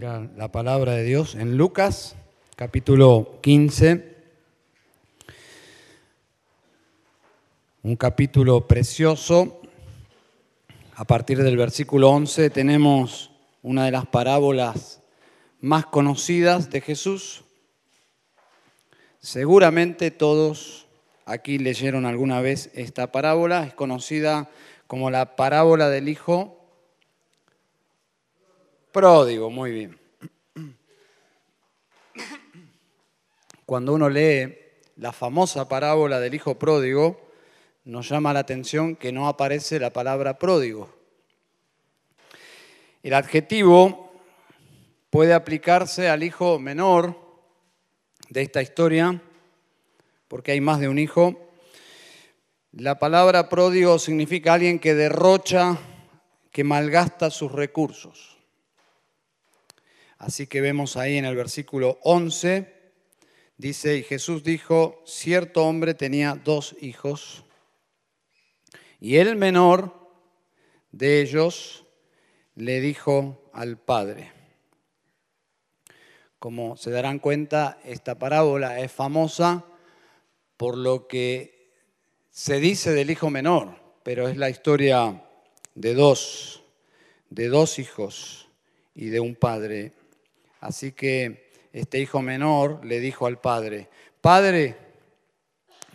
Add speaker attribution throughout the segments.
Speaker 1: la palabra de Dios en Lucas, capítulo 15. Un capítulo precioso. A partir del versículo 11 tenemos una de las parábolas más conocidas de Jesús. Seguramente todos aquí leyeron alguna vez esta parábola. Es conocida como la parábola del Hijo pródigo, muy bien. Cuando uno lee la famosa parábola del hijo pródigo, nos llama la atención que no aparece la palabra pródigo. El adjetivo puede aplicarse al hijo menor de esta historia, porque hay más de un hijo. La palabra pródigo significa alguien que derrocha, que malgasta sus recursos. Así que vemos ahí en el versículo 11, dice, y Jesús dijo, cierto hombre tenía dos hijos, y el menor de ellos le dijo al padre. Como se darán cuenta, esta parábola es famosa por lo que se dice del hijo menor, pero es la historia de dos, de dos hijos y de un padre Así que este hijo menor le dijo al padre, Padre,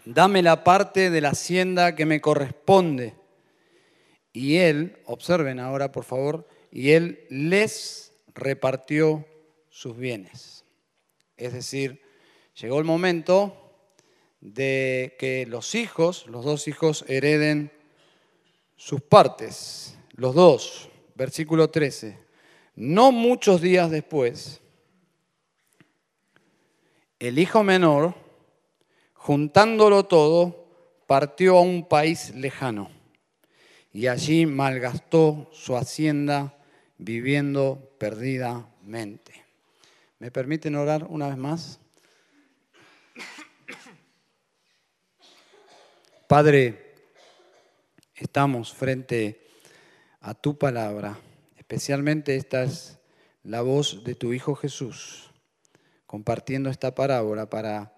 Speaker 1: dame la parte de la hacienda que me corresponde. Y él, observen ahora por favor, y él les repartió sus bienes. Es decir, llegó el momento de que los hijos, los dos hijos, hereden sus partes, los dos, versículo 13. No muchos días después, el hijo menor, juntándolo todo, partió a un país lejano y allí malgastó su hacienda viviendo perdidamente. ¿Me permiten orar una vez más? Padre, estamos frente a tu palabra Especialmente esta es la voz de tu Hijo Jesús, compartiendo esta parábola para,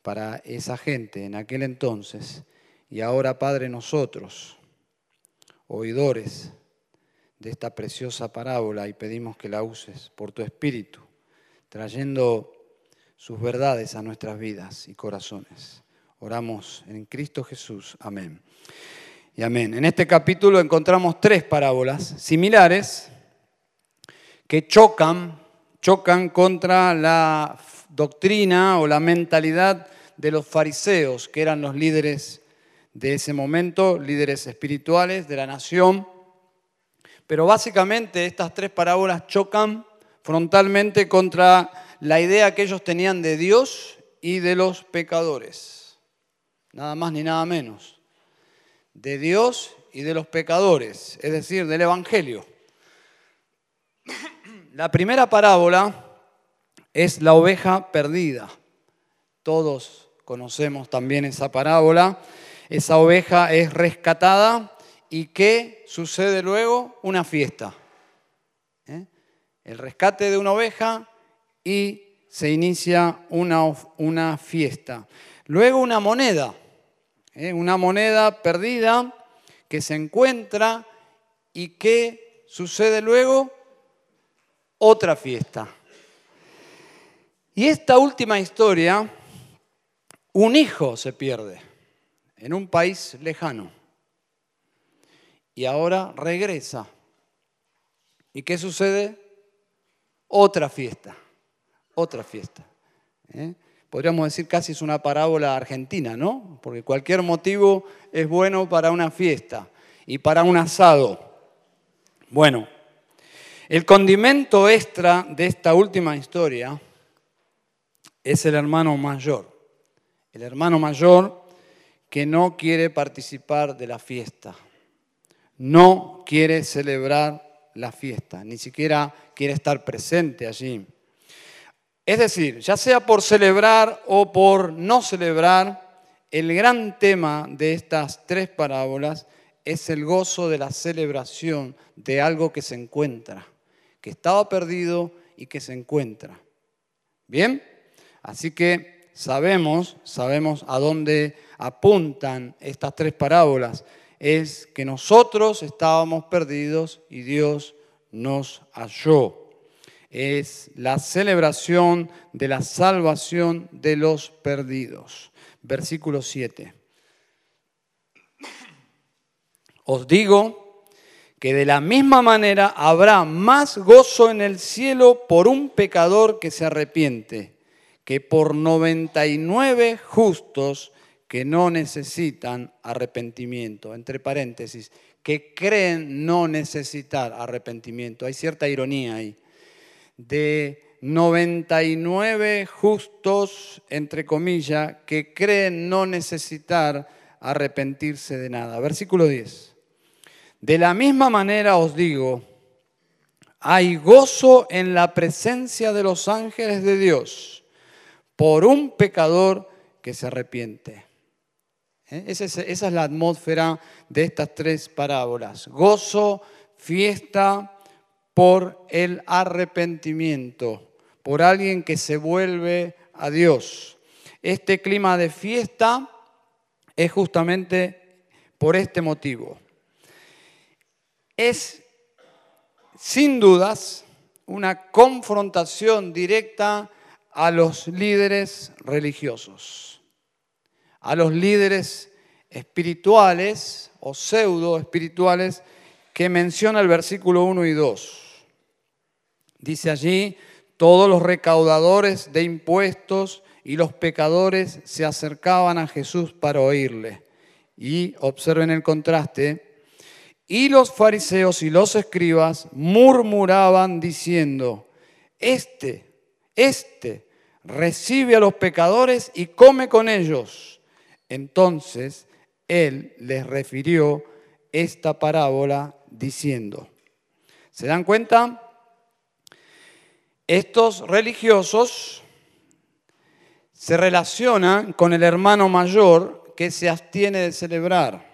Speaker 1: para esa gente en aquel entonces. Y ahora, Padre, nosotros, oidores de esta preciosa parábola, y pedimos que la uses por tu Espíritu, trayendo sus verdades a nuestras vidas y corazones. Oramos en Cristo Jesús. Amén. Y amén. En este capítulo encontramos tres parábolas similares que chocan, chocan contra la doctrina o la mentalidad de los fariseos, que eran los líderes de ese momento, líderes espirituales de la nación. Pero básicamente estas tres parábolas chocan frontalmente contra la idea que ellos tenían de Dios y de los pecadores. Nada más ni nada menos. De Dios y de los pecadores, es decir, del Evangelio. La primera parábola es la oveja perdida. Todos conocemos también esa parábola. Esa oveja es rescatada y ¿qué sucede luego? Una fiesta. ¿Eh? El rescate de una oveja y se inicia una, una fiesta. Luego una moneda, ¿eh? una moneda perdida que se encuentra y ¿qué sucede luego? Otra fiesta. Y esta última historia, un hijo se pierde en un país lejano y ahora regresa. ¿Y qué sucede? Otra fiesta, otra fiesta. ¿eh? Podríamos decir casi es una parábola argentina, ¿no? Porque cualquier motivo es bueno para una fiesta y para un asado. Bueno, el condimento extra de esta última historia es el hermano mayor. El hermano mayor que no quiere participar de la fiesta, no quiere celebrar la fiesta, ni siquiera quiere estar presente allí. Es decir, ya sea por celebrar o por no celebrar, el gran tema de estas tres parábolas es el gozo de la celebración de algo que se encuentra que estaba perdido y que se encuentra. ¿Bien? Así que sabemos, sabemos a dónde apuntan estas tres parábolas. Es que nosotros estábamos perdidos y Dios nos halló. Es la celebración de la salvación de los perdidos. Versículo 7. Os digo que de la misma manera habrá más gozo en el cielo por un pecador que se arrepiente que por 99 justos que no necesitan arrepentimiento. Entre paréntesis, que creen no necesitar arrepentimiento. Hay cierta ironía ahí. De 99 justos, entre comillas, que creen no necesitar arrepentirse de nada. Versículo 10. De la misma manera os digo, hay gozo en la presencia de los ángeles de Dios por un pecador que se arrepiente. ¿Eh? Esa es, esa es la atmósfera de estas tres parábolas. Gozo, fiesta por el arrepentimiento, por alguien que se vuelve a Dios. Este clima de fiesta es justamente por este motivo es sin dudas una confrontación directa a los líderes religiosos, a los líderes espirituales o pseudo espirituales que menciona el versículo 1 y 2. Dice allí, todos los recaudadores de impuestos y los pecadores se acercaban a Jesús para oírle. Y observen el contraste, y los fariseos y los escribas murmuraban diciendo, este, este recibe a los pecadores y come con ellos. Entonces él les refirió esta parábola diciendo, ¿se dan cuenta? Estos religiosos se relacionan con el hermano mayor que se abstiene de celebrar.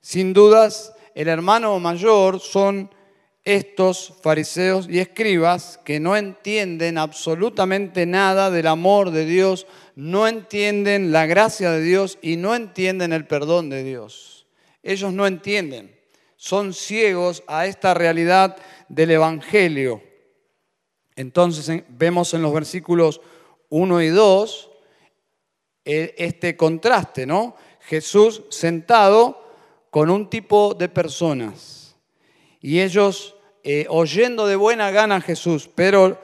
Speaker 1: Sin dudas, el hermano mayor son estos fariseos y escribas que no entienden absolutamente nada del amor de Dios, no entienden la gracia de Dios y no entienden el perdón de Dios. Ellos no entienden, son ciegos a esta realidad del Evangelio. Entonces vemos en los versículos 1 y 2 eh, este contraste, ¿no? Jesús sentado con un tipo de personas. Y ellos eh, oyendo de buena gana a Jesús, pero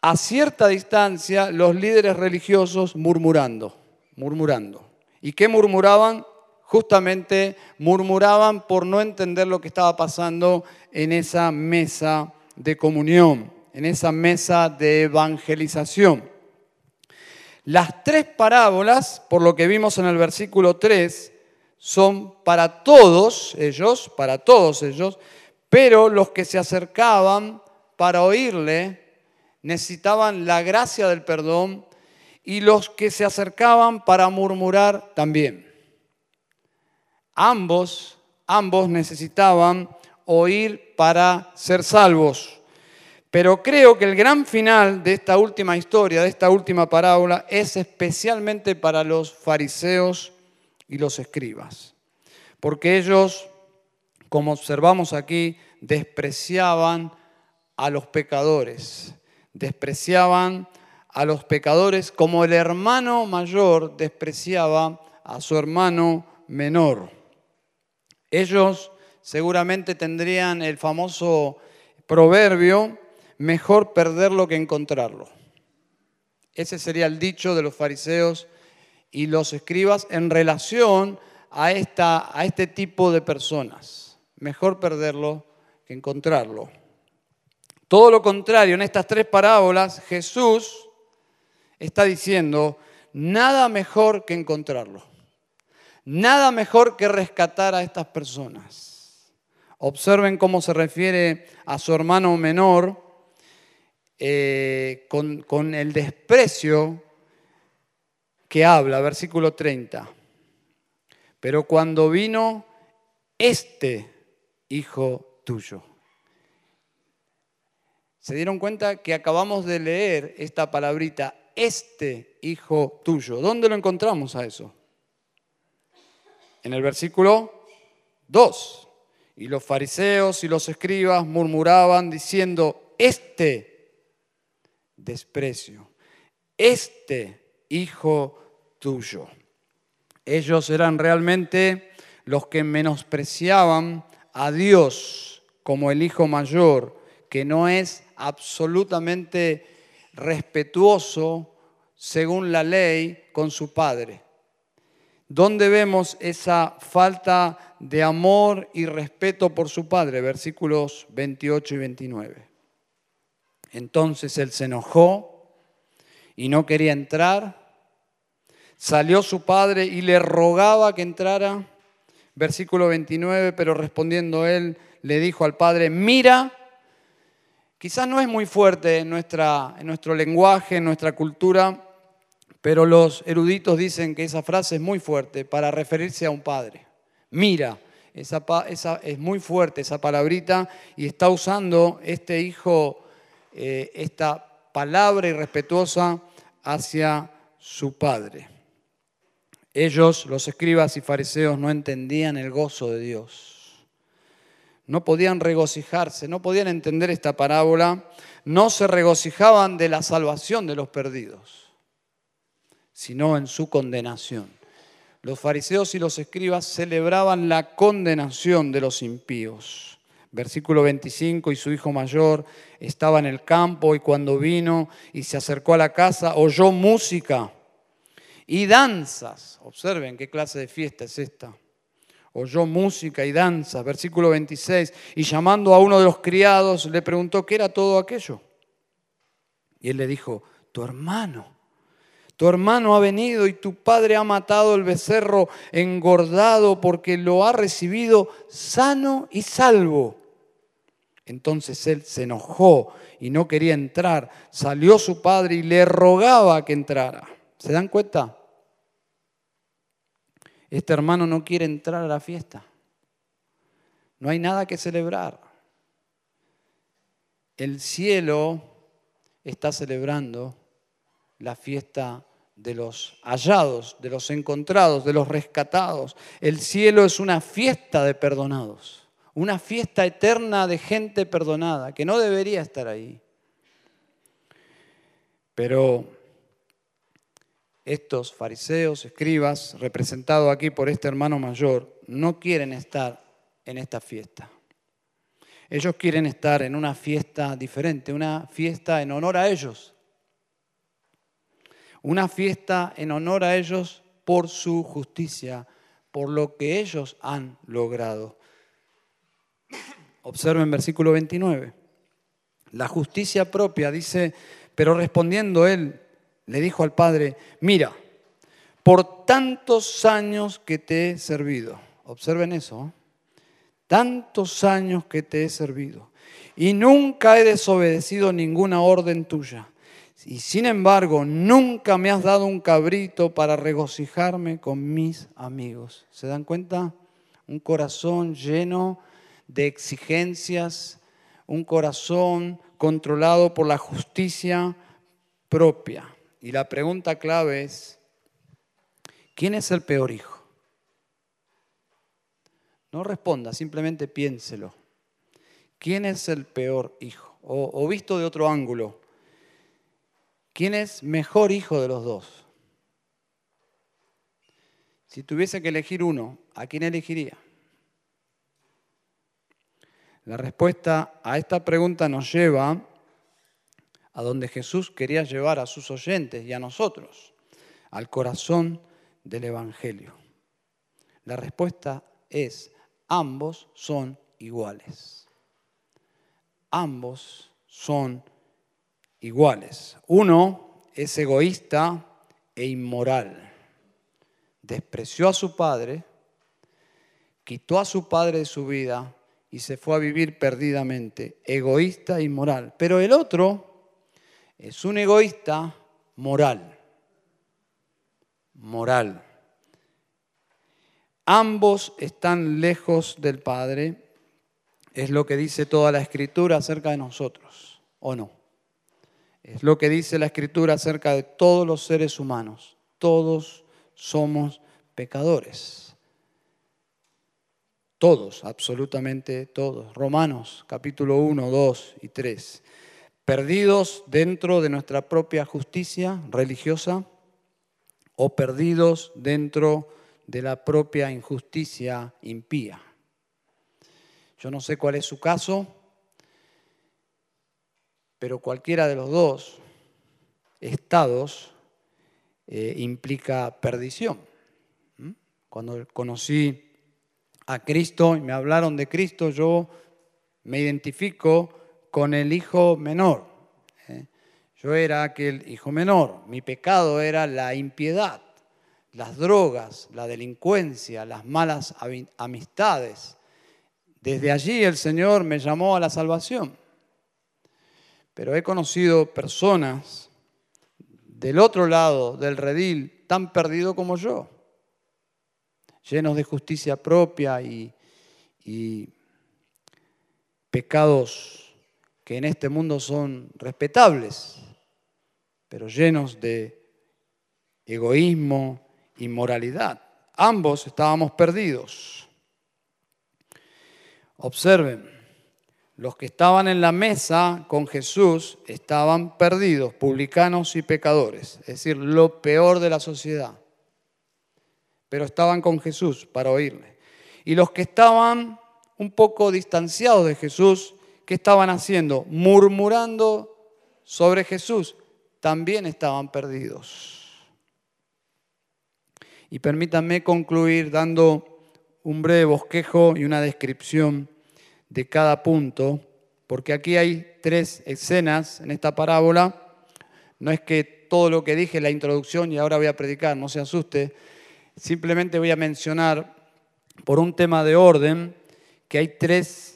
Speaker 1: a cierta distancia los líderes religiosos murmurando, murmurando. ¿Y qué murmuraban? Justamente murmuraban por no entender lo que estaba pasando en esa mesa de comunión, en esa mesa de evangelización. Las tres parábolas, por lo que vimos en el versículo 3, son para todos ellos, para todos ellos, pero los que se acercaban para oírle necesitaban la gracia del perdón y los que se acercaban para murmurar también. Ambos, ambos necesitaban oír para ser salvos. Pero creo que el gran final de esta última historia, de esta última parábola, es especialmente para los fariseos y los escribas. Porque ellos, como observamos aquí, despreciaban a los pecadores, despreciaban a los pecadores como el hermano mayor despreciaba a su hermano menor. Ellos seguramente tendrían el famoso proverbio, mejor perderlo que encontrarlo. Ese sería el dicho de los fariseos y los escribas en relación a, esta, a este tipo de personas. Mejor perderlo que encontrarlo. Todo lo contrario, en estas tres parábolas Jesús está diciendo, nada mejor que encontrarlo. Nada mejor que rescatar a estas personas. Observen cómo se refiere a su hermano menor eh, con, con el desprecio que habla, versículo 30. Pero cuando vino este hijo tuyo. Se dieron cuenta que acabamos de leer esta palabrita, este hijo tuyo. ¿Dónde lo encontramos a eso? En el versículo 2. Y los fariseos y los escribas murmuraban diciendo, este desprecio, este hijo Ellos eran realmente los que menospreciaban a Dios como el hijo mayor, que no es absolutamente respetuoso según la ley con su padre. ¿Dónde vemos esa falta de amor y respeto por su padre? Versículos 28 y 29. Entonces él se enojó y no quería entrar. Salió su padre y le rogaba que entrara. Versículo 29, pero respondiendo él, le dijo al padre, mira, quizás no es muy fuerte en, nuestro lenguaje, en nuestra cultura, pero los eruditos dicen que esa frase es muy fuerte para referirse a un padre. Mira, esa, esa es muy fuerte esa palabrita y está usando este hijo eh, esta palabra irrespetuosa hacia su padre. Ellos, los escribas y fariseos, no entendían el gozo de Dios. No podían regocijarse, no podían entender esta parábola, no se regocijaban de la salvación de los perdidos sino en su condenación. Los fariseos y los escribas celebraban la condenación de los impíos. Versículo 25, y su hijo mayor estaba en el campo y cuando vino y se acercó a la casa, oyó música y danzas. Observen qué clase de fiesta es esta. Oyó música y danzas. Versículo 26, y llamando a uno de los criados le preguntó qué era todo aquello. Y él le dijo, tu hermano tu hermano ha venido y tu padre ha matado el becerro engordado porque lo ha recibido sano y salvo. Entonces él se enojó y no quería entrar. Salió su padre y le rogaba que entrara. ¿Se dan cuenta? Este hermano no quiere entrar a la fiesta. No hay nada que celebrar. El cielo está celebrando la fiesta de los hallados, de los encontrados, de los rescatados. El cielo es una fiesta de perdonados, una fiesta eterna de gente perdonada, que no debería estar ahí. Pero estos fariseos, escribas, representados aquí por este hermano mayor, no quieren estar en esta fiesta. Ellos quieren estar en una fiesta diferente, una fiesta en honor a ellos, una fiesta en honor a ellos por su justicia, por lo que ellos han logrado. Observen versículo 29. La justicia propia dice, pero respondiendo él, le dijo al Padre, mira, por tantos años que te he servido, observen eso, ¿eh? tantos años que te he servido, y nunca he desobedecido ninguna orden tuya y sin embargo nunca me has dado un cabrito para regocijarme con mis amigos. ¿Se dan cuenta? Un corazón lleno de exigencias, un corazón controlado por la justicia propia. Y la pregunta clave es, ¿quién es el peor hijo? No responda, simplemente piénselo. ¿Quién es el peor hijo? O, visto de otro ángulo, ¿Quién es mejor hijo de los dos? Si tuviese que elegir uno, ¿a quién elegiría? La respuesta a esta pregunta nos lleva a donde Jesús quería llevar a sus oyentes y a nosotros, al corazón del Evangelio. La respuesta es, ambos son iguales. Ambos son iguales. Uno es egoísta e inmoral. Despreció a su padre, quitó a su padre de su vida y se fue a vivir perdidamente, egoísta e inmoral. Pero el otro es un egoísta moral. Moral. Ambos están lejos del Padre, es lo que dice toda la escritura acerca de nosotros. o no. Es lo que dice la Escritura acerca de todos los seres humanos. Todos somos pecadores. Todos, absolutamente todos. Romanos capítulo 1, 2 y 3. Perdidos dentro de nuestra propia justicia religiosa o perdidos dentro de la propia injusticia impía. Yo no sé cuál es su caso, pero cualquiera de los dos estados eh, implica perdición. ¿Mm? Cuando conocí a Cristo y me hablaron de Cristo, yo me identifico con el hijo menor. ¿eh? Yo era aquel hijo menor. Mi pecado era la impiedad, las drogas, la delincuencia, las malas amistades. Desde allí el Señor me llamó a la salvación. Pero he conocido personas del otro lado del redil tan perdido como yo, llenos de justicia propia y, y pecados que en este mundo son respetables, pero llenos de egoísmo, inmoralidad. Ambos estábamos perdidos. Observen, los que estaban en la mesa con Jesús estaban perdidos, publicanos y pecadores, es decir, lo peor de la sociedad. Pero estaban con Jesús para oírle. Y los que estaban un poco distanciados de Jesús, ¿qué estaban haciendo? Murmurando sobre Jesús, también estaban perdidos. Y permítanme concluir dando un breve bosquejo y una descripción de cada punto, porque aquí hay tres escenas en esta parábola. No es que todo lo que dije en la introducción y ahora voy a predicar, no se asuste. Simplemente voy a mencionar, por un tema de orden, que hay tres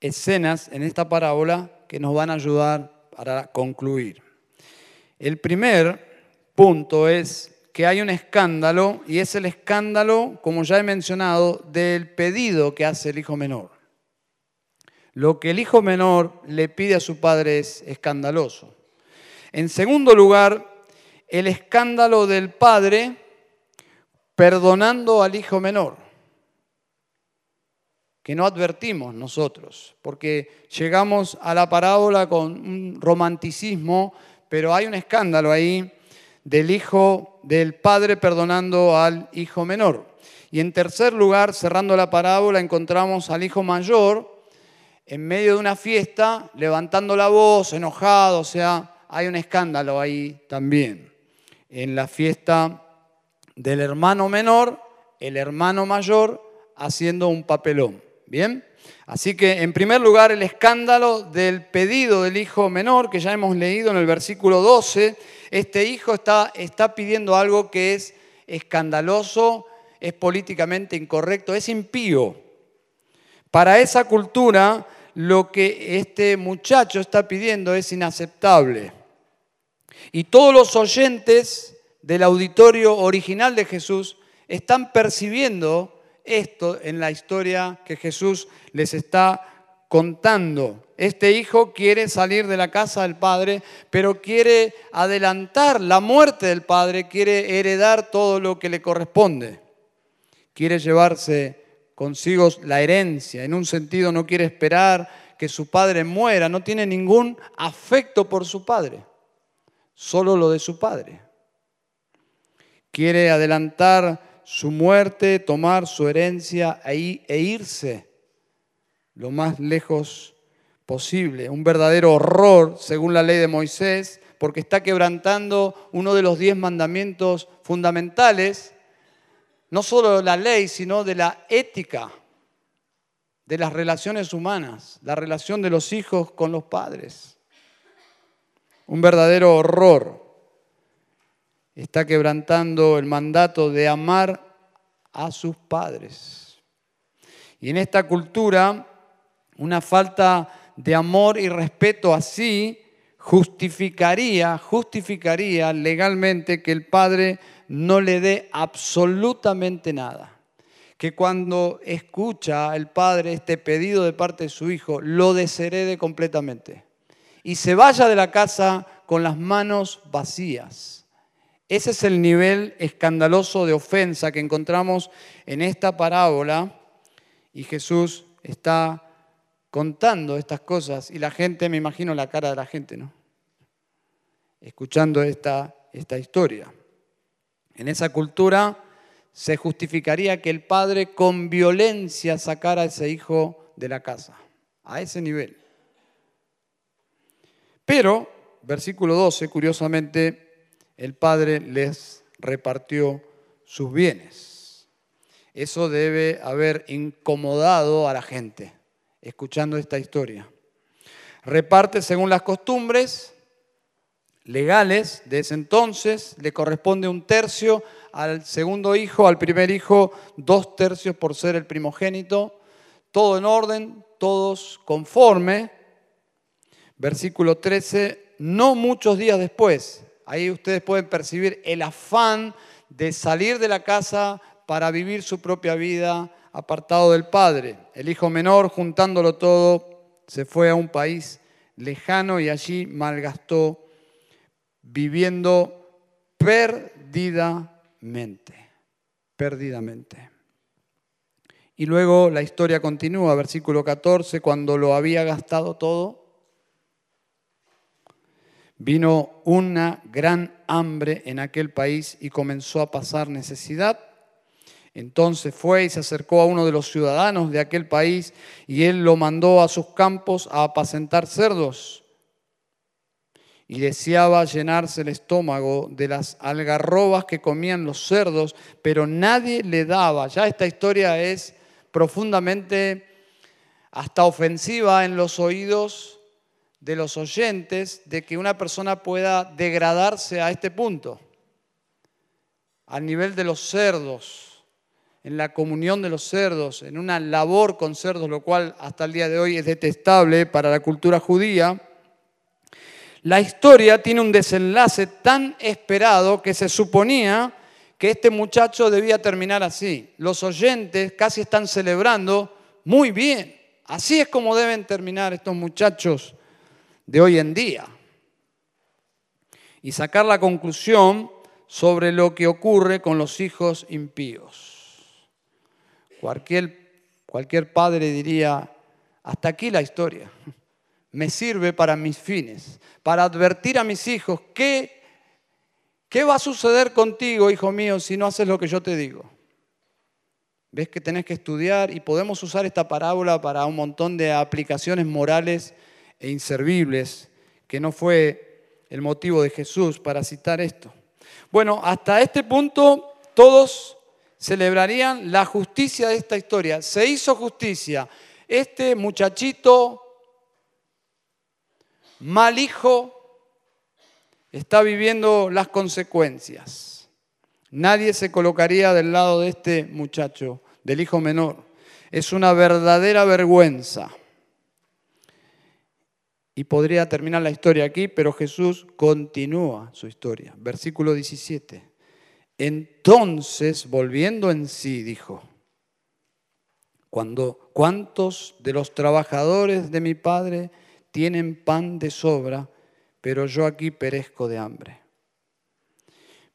Speaker 1: escenas en esta parábola que nos van a ayudar para concluir. El primer punto es que hay un escándalo y es el escándalo, como ya he mencionado, del pedido que hace el hijo menor. Lo que el hijo menor le pide a su padre es escandaloso. En segundo lugar, el escándalo del padre perdonando al hijo menor, que no advertimos nosotros, porque llegamos a la parábola con un romanticismo, pero hay un escándalo ahí del hijo del padre perdonando al hijo menor. Y en tercer lugar, cerrando la parábola, encontramos al hijo mayor en medio de una fiesta, levantando la voz, enojado, o sea, hay un escándalo ahí también. En la fiesta del hermano menor, el hermano mayor haciendo un papelón. ¿Bien? Así que, en primer lugar, el escándalo del pedido del hijo menor, que ya hemos leído en el versículo 12. Este hijo está, está pidiendo algo que es escandaloso, es políticamente incorrecto, es impío. Para esa cultura, lo que este muchacho está pidiendo es inaceptable. Y todos los oyentes del auditorio original de Jesús están percibiendo esto en la historia que Jesús les está contando. Este hijo quiere salir de la casa del padre, pero quiere adelantar la muerte del padre, quiere heredar todo lo que le corresponde. Quiere llevarse consigo la herencia. En un sentido no quiere esperar que su padre muera, no tiene ningún afecto por su padre, solo lo de su padre. Quiere adelantar su muerte, tomar su herencia e, irse lo más lejos posible. Un verdadero horror, según la ley de Moisés, porque está quebrantando uno de los diez mandamientos fundamentales no solo de la ley, sino de la ética, de las relaciones humanas, la relación de los hijos con los padres. Un verdadero horror. Está quebrantando el mandato de amar a sus padres. Y en esta cultura, una falta de amor y respeto así justificaría, justificaría legalmente que el padre no le dé absolutamente nada. Que cuando escucha el padre este pedido de parte de su hijo, lo desherede completamente. y se vaya de la casa con las manos vacías. Ese es el nivel escandaloso de ofensa que encontramos en esta parábola y Jesús está contando estas cosas y la gente, me imagino la cara de la gente, ¿no? Escuchando esta, esta historia. En esa cultura se justificaría que el padre con violencia sacara a ese hijo de la casa, a ese nivel. Pero, versículo 12, curiosamente, el padre les repartió sus bienes. Eso debe haber incomodado a la gente escuchando esta historia. Reparte según las costumbres legales de ese entonces, le corresponde un tercio al segundo hijo, al primer hijo, dos tercios por ser el primogénito, todo en orden, todos conforme. Versículo 13, no muchos días después, ahí ustedes pueden percibir el afán de salir de la casa para vivir su propia vida apartado del padre. El hijo menor, juntándolo todo, se fue a un país lejano y allí malgastó viviendo perdidamente, perdidamente. Y luego la historia continúa, versículo 14, cuando lo había gastado todo, vino una gran hambre en aquel país y comenzó a pasar necesidad. Entonces fue y se acercó a uno de los ciudadanos de aquel país y él lo mandó a sus campos a apacentar cerdos y deseaba llenarse el estómago de las algarrobas que comían los cerdos, pero nadie le daba. Ya esta historia es profundamente hasta ofensiva en los oídos de los oyentes de que una persona pueda degradarse a este punto, al nivel de los cerdos, en la comunión de los cerdos, en una labor con cerdos, lo cual hasta el día de hoy es detestable para la cultura judía la historia tiene un desenlace tan esperado que se suponía que este muchacho debía terminar así. Los oyentes casi están celebrando muy bien. Así es como deben terminar estos muchachos de hoy en día. Y sacar la conclusión sobre lo que ocurre con los hijos impíos. Cualquier, cualquier padre diría, hasta aquí la historia me sirve para mis fines, para advertir a mis hijos qué, qué va a suceder contigo, hijo mío, si no haces lo que yo te digo. Ves que tenés que estudiar y podemos usar esta parábola para un montón de aplicaciones morales e inservibles, que no fue el motivo de Jesús para citar esto. Bueno, hasta este punto todos celebrarían la justicia de esta historia. Se hizo justicia. Este muchachito mal hijo está viviendo las consecuencias. Nadie se colocaría del lado de este muchacho, del hijo menor. Es una verdadera vergüenza. Y podría terminar la historia aquí, pero Jesús continúa su historia. Versículo 17. Entonces, volviendo en sí, dijo, cuando, ¿cuántos de los trabajadores de mi Padre tienen pan de sobra, pero yo aquí perezco de hambre.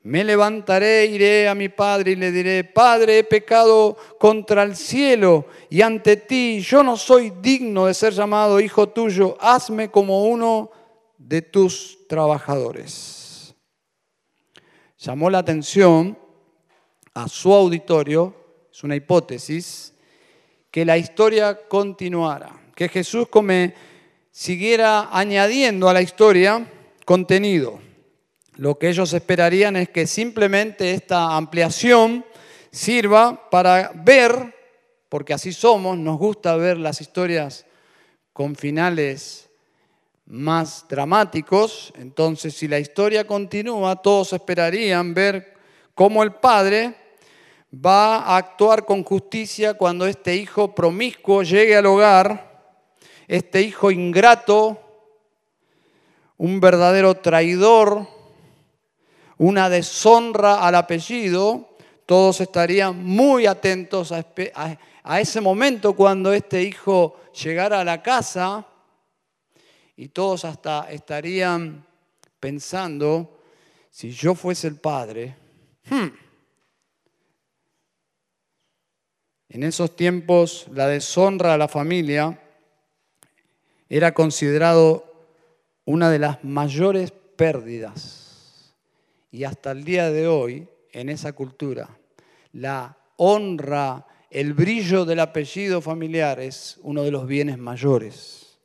Speaker 1: Me levantaré, iré a mi padre y le diré, Padre, he pecado contra el cielo y ante ti, yo no soy digno de ser llamado hijo tuyo, hazme como uno de tus trabajadores. Llamó la atención a su auditorio, es una hipótesis, que la historia continuara, que Jesús come siguiera añadiendo a la historia contenido. Lo que ellos esperarían es que simplemente esta ampliación sirva para ver, porque así somos, nos gusta ver las historias con finales más dramáticos, entonces si la historia continúa, todos esperarían ver cómo el padre va a actuar con justicia cuando este hijo promiscuo llegue al hogar este hijo ingrato, un verdadero traidor, una deshonra al apellido, todos estarían muy atentos a, ese momento cuando este hijo llegara a la casa Y todos hasta estarían pensando, si yo fuese el padre, hmm, en esos tiempos la deshonra a la familia era considerado una de las mayores pérdidas. Y hasta el día de hoy, en esa cultura, la honra, el brillo del apellido familiar es uno de los bienes mayores.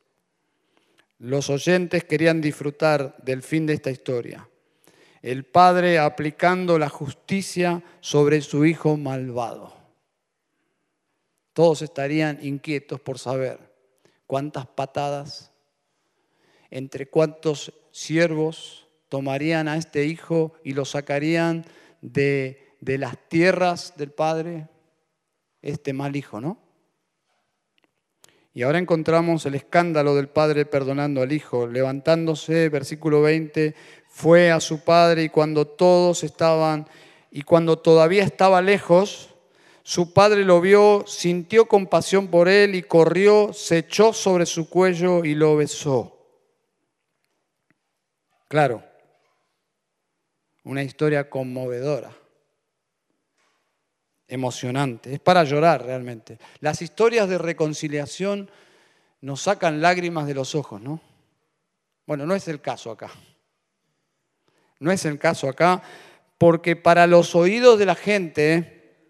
Speaker 1: Los oyentes querían disfrutar del fin de esta historia. El padre aplicando la justicia sobre su hijo malvado. Todos estarían inquietos por saber cuántas patadas, entre cuántos siervos tomarían a este hijo y lo sacarían de, de las tierras del padre, este mal hijo, ¿no? Y ahora encontramos el escándalo del padre perdonando al hijo, levantándose, versículo 20, fue a su padre y cuando todos estaban y cuando todavía estaba lejos, su padre lo vio, sintió compasión por él y corrió, se echó sobre su cuello y lo besó. Claro, una historia conmovedora, emocionante, es para llorar realmente. Las historias de reconciliación nos sacan lágrimas de los ojos, ¿no? Bueno, no es el caso acá. No es el caso acá, porque para los oídos de la gente,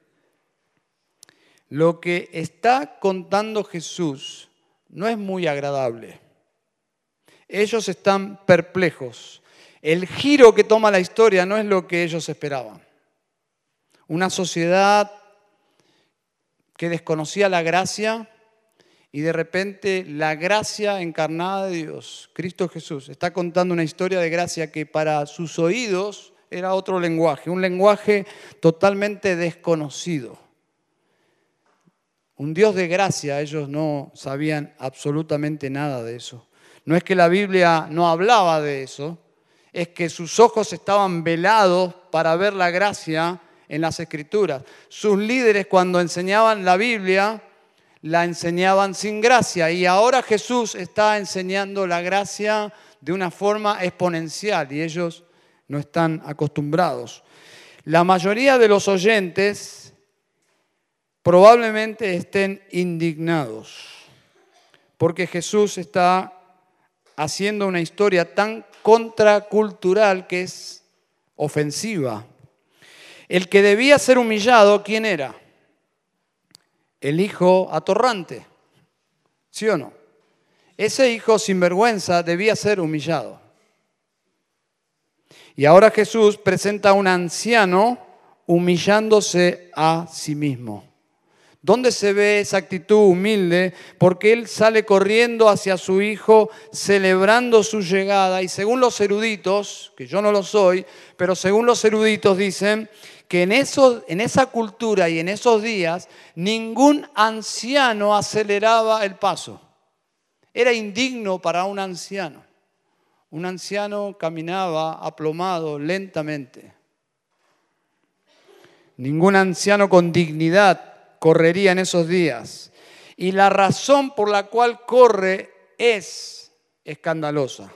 Speaker 1: lo que está contando Jesús no es muy agradable. Ellos están perplejos. El giro que toma la historia no es lo que ellos esperaban. Una sociedad que desconocía la gracia y de repente la gracia encarnada de Dios, Cristo Jesús, está contando una historia de gracia que para sus oídos era otro lenguaje, un lenguaje totalmente desconocido. Un Dios de gracia, ellos no sabían absolutamente nada de eso. No es que la Biblia no hablaba de eso, es que sus ojos estaban velados para ver la gracia en las escrituras. Sus líderes cuando enseñaban la Biblia, la enseñaban sin gracia y ahora Jesús está enseñando la gracia de una forma exponencial y ellos no están acostumbrados. La mayoría de los oyentes probablemente estén indignados, porque Jesús está haciendo una historia tan contracultural que es ofensiva. El que debía ser humillado, ¿quién era? El hijo atorrante, ¿sí o no? Ese hijo sinvergüenza debía ser humillado. Y ahora Jesús presenta a un anciano humillándose a sí mismo. ¿Dónde se ve esa actitud humilde? Porque él sale corriendo hacia su hijo, celebrando su llegada. Y según los eruditos, que yo no lo soy, pero según los eruditos dicen que en, en esa cultura y en esos días ningún anciano aceleraba el paso. Era indigno para un anciano. Un anciano caminaba aplomado lentamente. Ningún anciano con dignidad correría en esos días. Y la razón por la cual corre es escandalosa.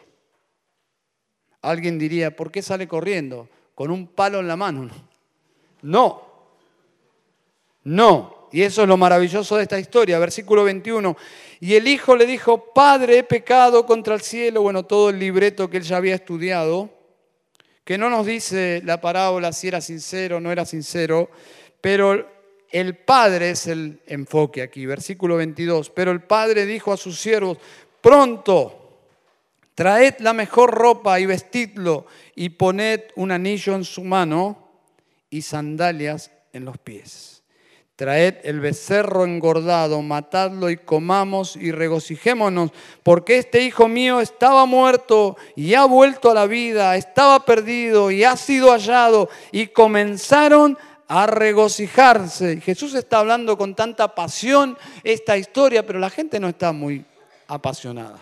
Speaker 1: Alguien diría, ¿por qué sale corriendo? Con un palo en la mano. No, no. Y eso es lo maravilloso de esta historia. Versículo 21. Y el hijo le dijo, Padre, he pecado contra el cielo. Bueno, todo el libreto que él ya había estudiado, que no nos dice la parábola si era sincero o no era sincero, pero el padre es el enfoque aquí, versículo 22. Pero el padre dijo a sus siervos, pronto, traed la mejor ropa y vestidlo y poned un anillo en su mano y sandalias en los pies. Traed el becerro engordado, matadlo y comamos y regocijémonos, porque este hijo mío estaba muerto y ha vuelto a la vida, estaba perdido y ha sido hallado. Y comenzaron a a regocijarse. Jesús está hablando con tanta pasión esta historia, pero la gente no está muy apasionada.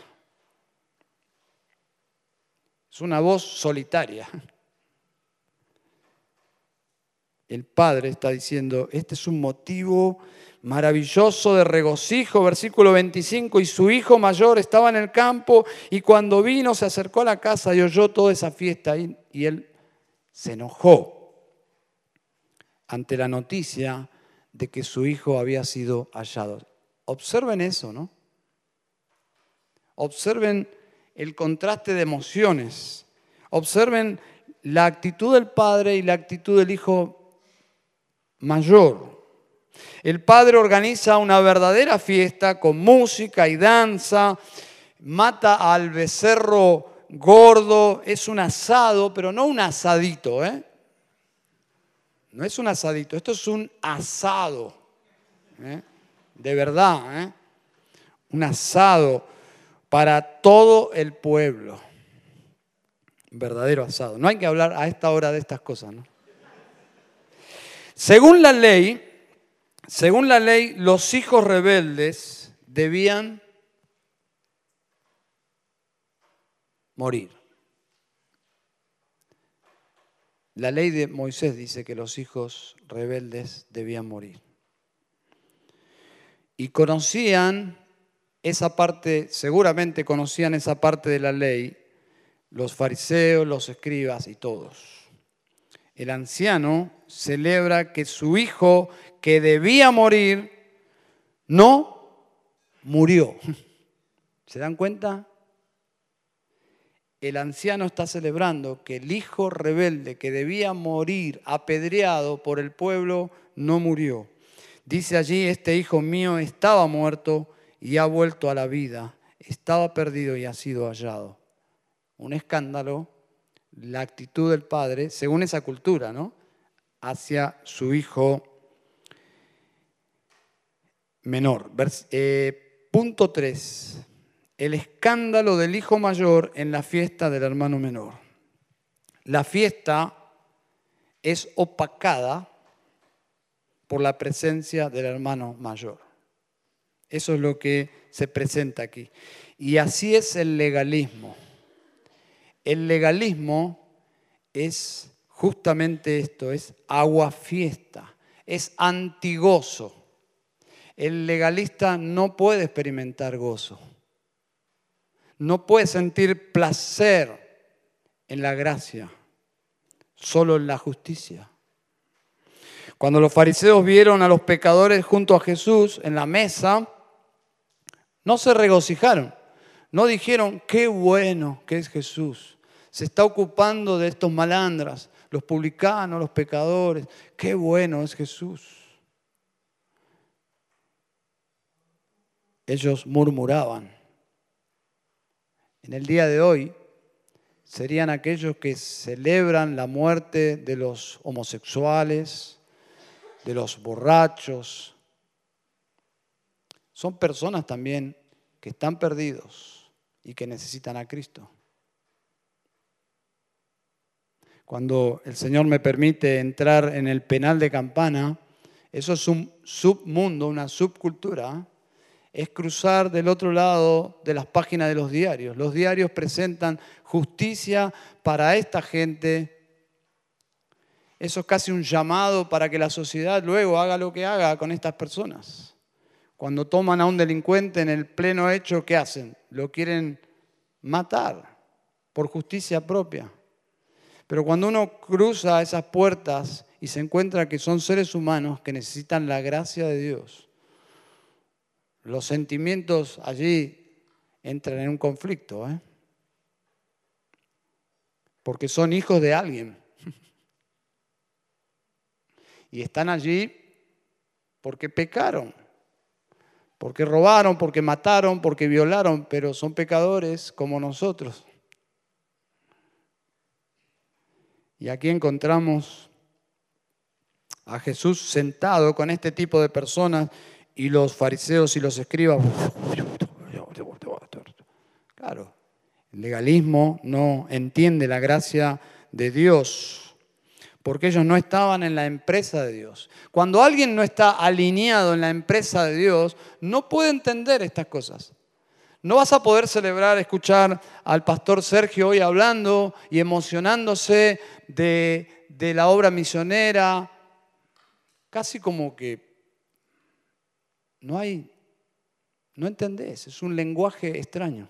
Speaker 1: Es una voz solitaria. el Padre está diciendo, este es un motivo maravilloso de regocijo, versículo 25, y su hijo mayor estaba en el campo y cuando vino se acercó a la casa y oyó toda esa fiesta y, y él se enojó ante la noticia de que su hijo había sido hallado. Observen eso, ¿no? Observen el contraste de emociones. Observen la actitud del padre y la actitud del hijo mayor. El padre organiza una verdadera fiesta con música y danza, mata al becerro gordo, es un asado, pero no un asadito, ¿eh? No es un asadito, esto es un asado, ¿eh? de verdad, ¿eh? un asado para todo el pueblo. Verdadero asado. No hay que hablar a esta hora de estas cosas, ¿no? Según la ley, según la ley, los hijos rebeldes debían morir. La ley de Moisés dice que los hijos rebeldes debían morir. Y conocían esa parte, seguramente conocían esa parte de la ley, los fariseos, los escribas y todos. El anciano celebra que su hijo que debía morir no murió. ¿Se dan cuenta? El anciano está celebrando que el hijo rebelde que debía morir apedreado por el pueblo no murió. Dice allí, este hijo mío estaba muerto y ha vuelto a la vida, estaba perdido y ha sido hallado. Un escándalo, la actitud del padre, según esa cultura, ¿no? Hacia su hijo menor. Eh, punto 3. El escándalo del hijo mayor en la fiesta del hermano menor. La fiesta es opacada por la presencia del hermano mayor. Eso es lo que se presenta aquí. Y así es el legalismo. El legalismo es justamente esto, es agua fiesta, es antigozo. El legalista no puede experimentar gozo, no puede sentir placer en la gracia, solo en la justicia. Cuando los fariseos vieron a los pecadores junto a Jesús en la mesa, no se regocijaron, no dijeron, qué bueno que es Jesús. Se está ocupando de estos malandras, los publicanos, los pecadores. Qué bueno es Jesús. Ellos murmuraban. En el día de hoy serían aquellos que celebran la muerte de los homosexuales, de los borrachos, son personas también que están perdidos y que necesitan a Cristo. Cuando el Señor me permite entrar en el penal de campana, eso es un submundo, una subcultura, es cruzar del otro lado de las páginas de los diarios. Los diarios presentan justicia para esta gente. Eso es casi un llamado para que la sociedad luego haga lo que haga con estas personas. Cuando toman a un delincuente en el pleno hecho, ¿qué hacen? Lo quieren matar por justicia propia. Pero cuando uno cruza esas puertas y se encuentra que son seres humanos que necesitan la gracia de Dios, los sentimientos allí entran en un conflicto, ¿eh? porque son hijos de alguien. Y están allí porque pecaron porque robaron, porque mataron, porque violaron, pero son pecadores como nosotros. Y aquí encontramos a Jesús sentado con este tipo de personas y los fariseos y los escribas. Claro, el legalismo no entiende la gracia de Dios porque ellos no estaban en la empresa de Dios. Cuando alguien no está alineado en la empresa de Dios, no puede entender estas cosas. No vas a poder celebrar, escuchar al pastor Sergio hoy hablando y emocionándose de, la obra misionera casi como que no hay, no entendés, es un lenguaje extraño.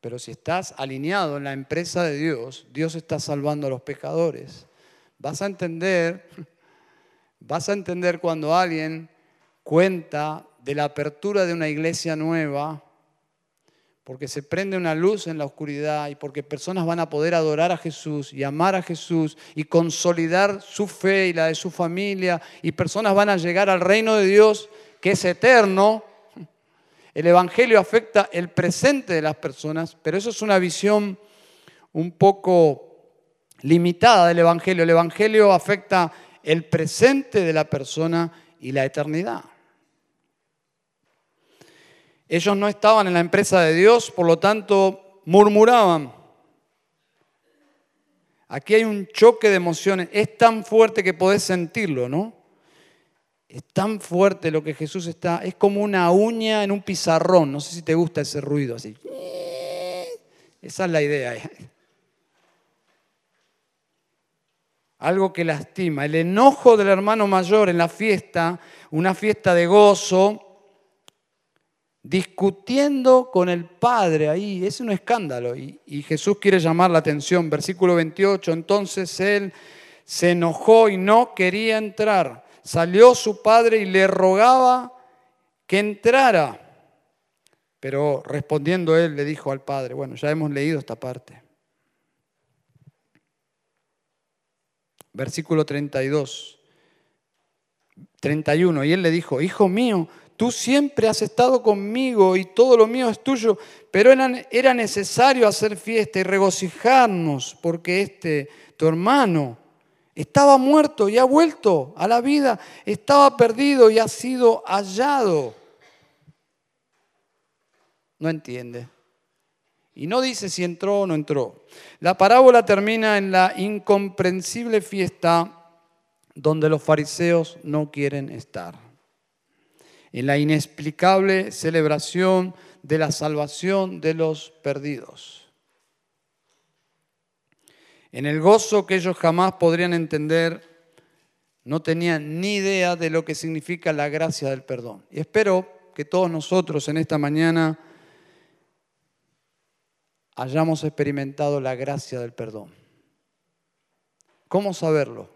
Speaker 1: Pero si estás alineado en la empresa de Dios, Dios está salvando a los pecadores. Vas a entender, vas a entender cuando alguien cuenta de la apertura de una iglesia nueva, porque se prende una luz en la oscuridad y porque personas van a poder adorar a Jesús y amar a Jesús y consolidar su fe y la de su familia y personas van a llegar al reino de Dios que es eterno el Evangelio afecta el presente de las personas, pero eso es una visión un poco limitada del Evangelio. El Evangelio afecta el presente de la persona y la eternidad. Ellos no estaban en la empresa de Dios, por lo tanto murmuraban. Aquí hay un choque de emociones. Es tan fuerte que podés sentirlo, ¿no? Es tan fuerte lo que Jesús está, es como una uña en un pizarrón. No sé si te gusta ese ruido así. Esa es la idea. Algo que lastima. El enojo del hermano mayor en la fiesta, una fiesta de gozo, discutiendo con el Padre ahí, es un escándalo. Y, Jesús quiere llamar la atención. Versículo 28, entonces él se enojó y no quería entrar salió su padre y le rogaba que entrara. Pero respondiendo él le dijo al padre, bueno, ya hemos leído esta parte. Versículo 32. 31. Y él le dijo, hijo mío, tú siempre has estado conmigo y todo lo mío es tuyo, pero era necesario hacer fiesta y regocijarnos porque este, tu hermano, estaba muerto y ha vuelto a la vida. Estaba perdido y ha sido hallado. No entiende. Y no dice si entró o no entró. La parábola termina en la incomprensible fiesta donde los fariseos no quieren estar. En la inexplicable celebración de la salvación de los perdidos en el gozo que ellos jamás podrían entender, no tenían ni idea de lo que significa la gracia del perdón. Y espero que todos nosotros en esta mañana hayamos experimentado la gracia del perdón. ¿Cómo saberlo?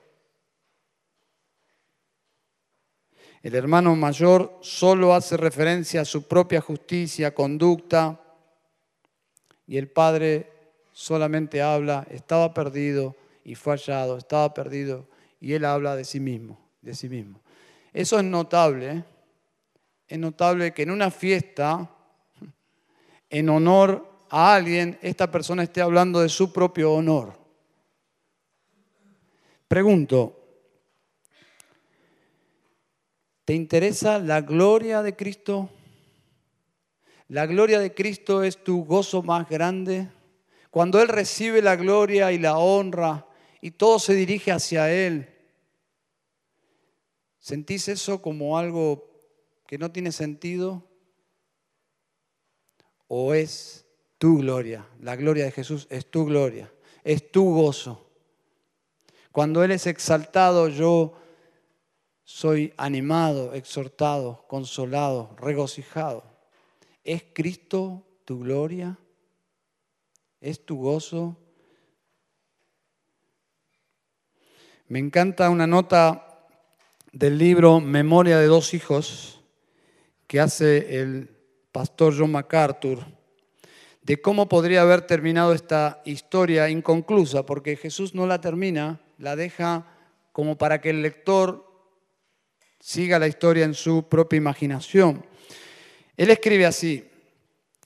Speaker 1: El hermano mayor solo hace referencia a su propia justicia, conducta, y el padre solamente habla, estaba perdido y fallado, estaba perdido, y él habla de sí mismo, de sí mismo. Eso es notable, ¿eh? es notable que en una fiesta, en honor a alguien, esta persona esté hablando de su propio honor. Pregunto, ¿te interesa la gloria de Cristo? ¿La gloria de Cristo es tu gozo más grande? Cuando Él recibe la gloria y la honra y todo se dirige hacia Él, ¿sentís eso como algo que no tiene sentido? ¿O es tu gloria? La gloria de Jesús es tu gloria, es tu gozo. Cuando Él es exaltado, yo soy animado, exhortado, consolado, regocijado. ¿Es Cristo tu gloria? ¿Es tu gozo? Me encanta una nota del libro Memoria de dos hijos que hace el pastor John MacArthur de cómo podría haber terminado esta historia inconclusa, porque Jesús no la termina, la deja como para que el lector siga la historia en su propia imaginación. Él escribe así,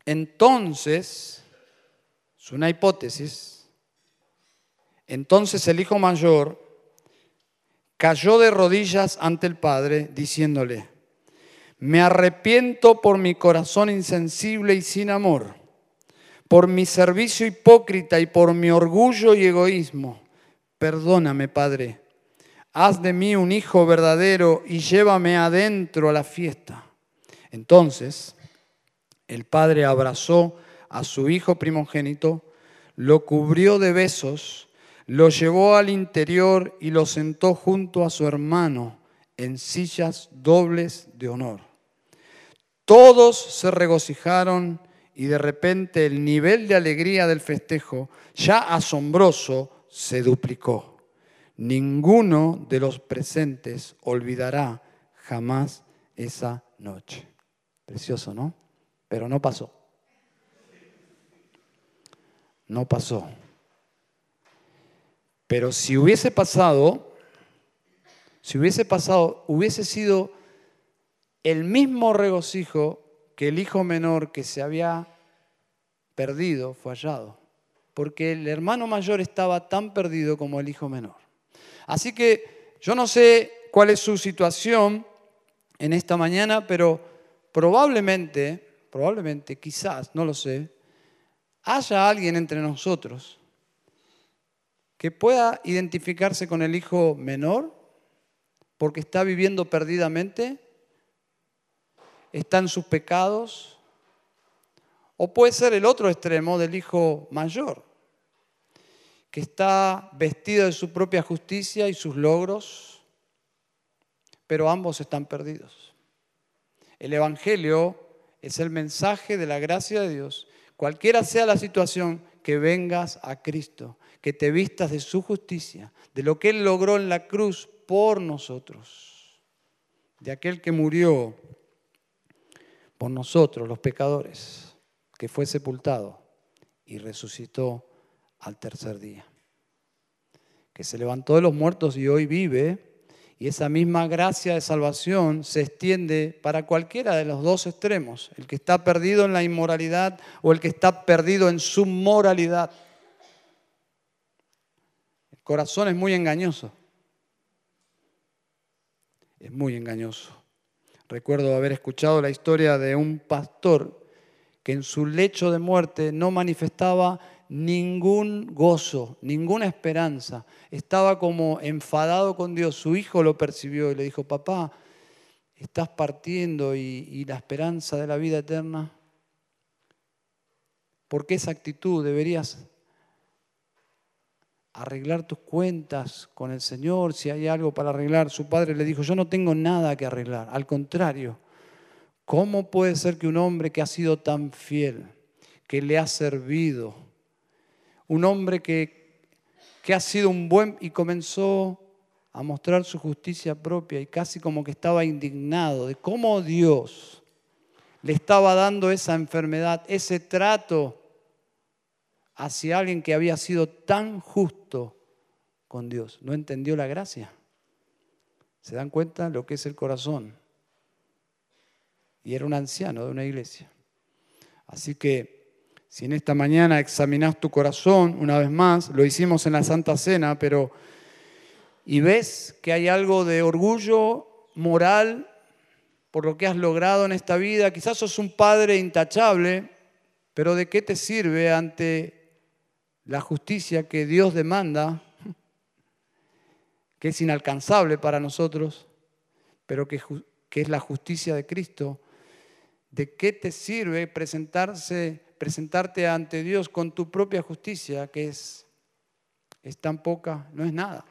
Speaker 1: entonces es una hipótesis. Entonces el hijo mayor cayó de rodillas ante el padre, diciéndole, me arrepiento por mi corazón insensible y sin amor, por mi servicio hipócrita y por mi orgullo y egoísmo. Perdóname, Padre. Haz de mí un hijo verdadero y llévame adentro a la fiesta. Entonces el padre abrazó a su hijo primogénito, lo cubrió de besos, lo llevó al interior y lo sentó junto a su hermano en sillas dobles de honor. Todos se regocijaron y de repente el nivel de alegría del festejo, ya asombroso, se duplicó. Ninguno de los presentes olvidará jamás esa noche. Precioso, ¿no? Pero no pasó. No pasó. Pero si hubiese pasado, si hubiese pasado, hubiese sido el mismo regocijo que el hijo menor que se había perdido fue hallado. Porque el hermano mayor estaba tan perdido como el hijo menor. Así que yo no sé cuál es su situación en esta mañana, pero probablemente, probablemente, quizás, no lo sé, haya alguien entre nosotros que pueda identificarse con el hijo menor porque está viviendo perdidamente, está en sus pecados, o puede ser el otro extremo del hijo mayor, que está vestido de su propia justicia y sus logros, pero ambos están perdidos. El Evangelio es el mensaje de la gracia de Dios. Cualquiera sea la situación, que vengas a Cristo que te vistas de su justicia, de lo que Él logró en la cruz por nosotros, de aquel que murió por nosotros, los pecadores, que fue sepultado y resucitó al tercer día, que se levantó de los muertos y hoy vive, y esa misma gracia de salvación se extiende para cualquiera de los dos extremos, el que está perdido en la inmoralidad o el que está perdido en su moralidad corazón es muy engañoso. Es muy engañoso. Recuerdo haber escuchado la historia de un pastor que en su lecho de muerte no manifestaba ningún gozo, ninguna esperanza. Estaba como enfadado con Dios. Su hijo lo percibió y le dijo, papá, estás partiendo y, la esperanza de la vida eterna. ¿Por qué esa actitud deberías arreglar tus cuentas con el Señor, si hay algo para arreglar. Su padre le dijo, yo no tengo nada que arreglar. Al contrario, ¿cómo puede ser que un hombre que ha sido tan fiel, que le ha servido, un hombre que, que ha sido un buen y comenzó a mostrar su justicia propia y casi como que estaba indignado de cómo Dios le estaba dando esa enfermedad, ese trato hacia alguien que había sido tan justo con Dios. No entendió la gracia. ¿Se dan cuenta lo que es el corazón? Y era un anciano de una iglesia. Así que si en esta mañana examinas tu corazón, una vez más, lo hicimos en la Santa Cena, pero y ves que hay algo de orgullo moral por lo que has logrado en esta vida, quizás sos un padre intachable, pero ¿de qué te sirve ante la justicia que Dios demanda, que es inalcanzable para nosotros, pero que, es la justicia de Cristo, ¿de qué te sirve presentarse, presentarte ante Dios con tu propia justicia, que es, es tan poca, no es nada?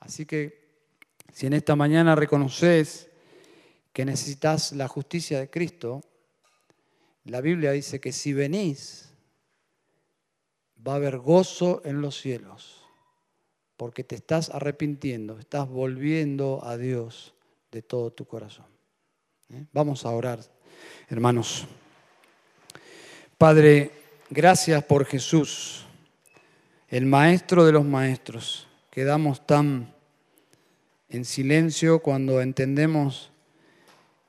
Speaker 1: Así que si en esta mañana reconoces que necesitas la justicia de Cristo, la Biblia dice que si venís, va a haber gozo en los cielos, porque te estás arrepintiendo, estás volviendo a Dios de todo tu corazón. ¿Eh? Vamos a orar, hermanos. Padre, gracias por Jesús, el maestro de los maestros. Quedamos tan en silencio cuando entendemos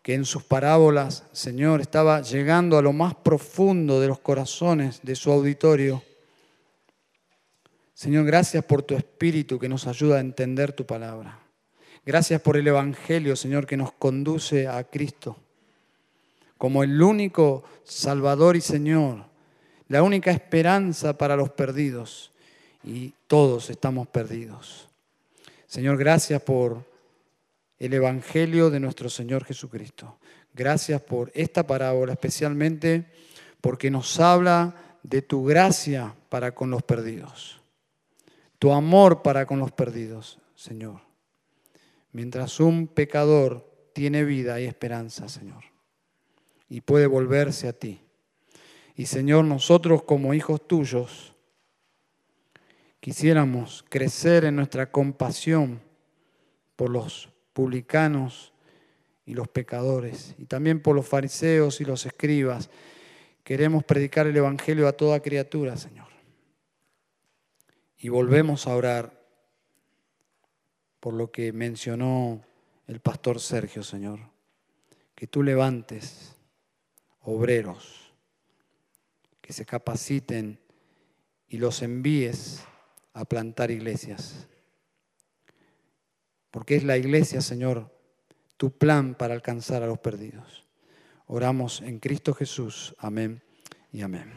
Speaker 1: que en sus parábolas, Señor, estaba llegando a lo más profundo de los corazones de su auditorio Señor, gracias por tu Espíritu que nos ayuda a entender tu palabra. Gracias por el Evangelio, Señor, que nos conduce a Cristo como el único Salvador y Señor, la única esperanza para los perdidos. Y todos estamos perdidos. Señor, gracias por el Evangelio de nuestro Señor Jesucristo. Gracias por esta parábola, especialmente porque nos habla de tu gracia para con los perdidos tu amor para con los perdidos, Señor. Mientras un pecador tiene vida y esperanza, Señor, y puede volverse a ti. Y Señor, nosotros como hijos tuyos, quisiéramos crecer en nuestra compasión por los publicanos y los pecadores, y también por los fariseos y los escribas. Queremos predicar el Evangelio a toda criatura, Señor. Y volvemos a orar por lo que mencionó el pastor Sergio, Señor. Que tú levantes obreros que se capaciten y los envíes a plantar iglesias. Porque es la iglesia, Señor, tu plan para alcanzar a los perdidos. Oramos en Cristo Jesús. Amén y amén.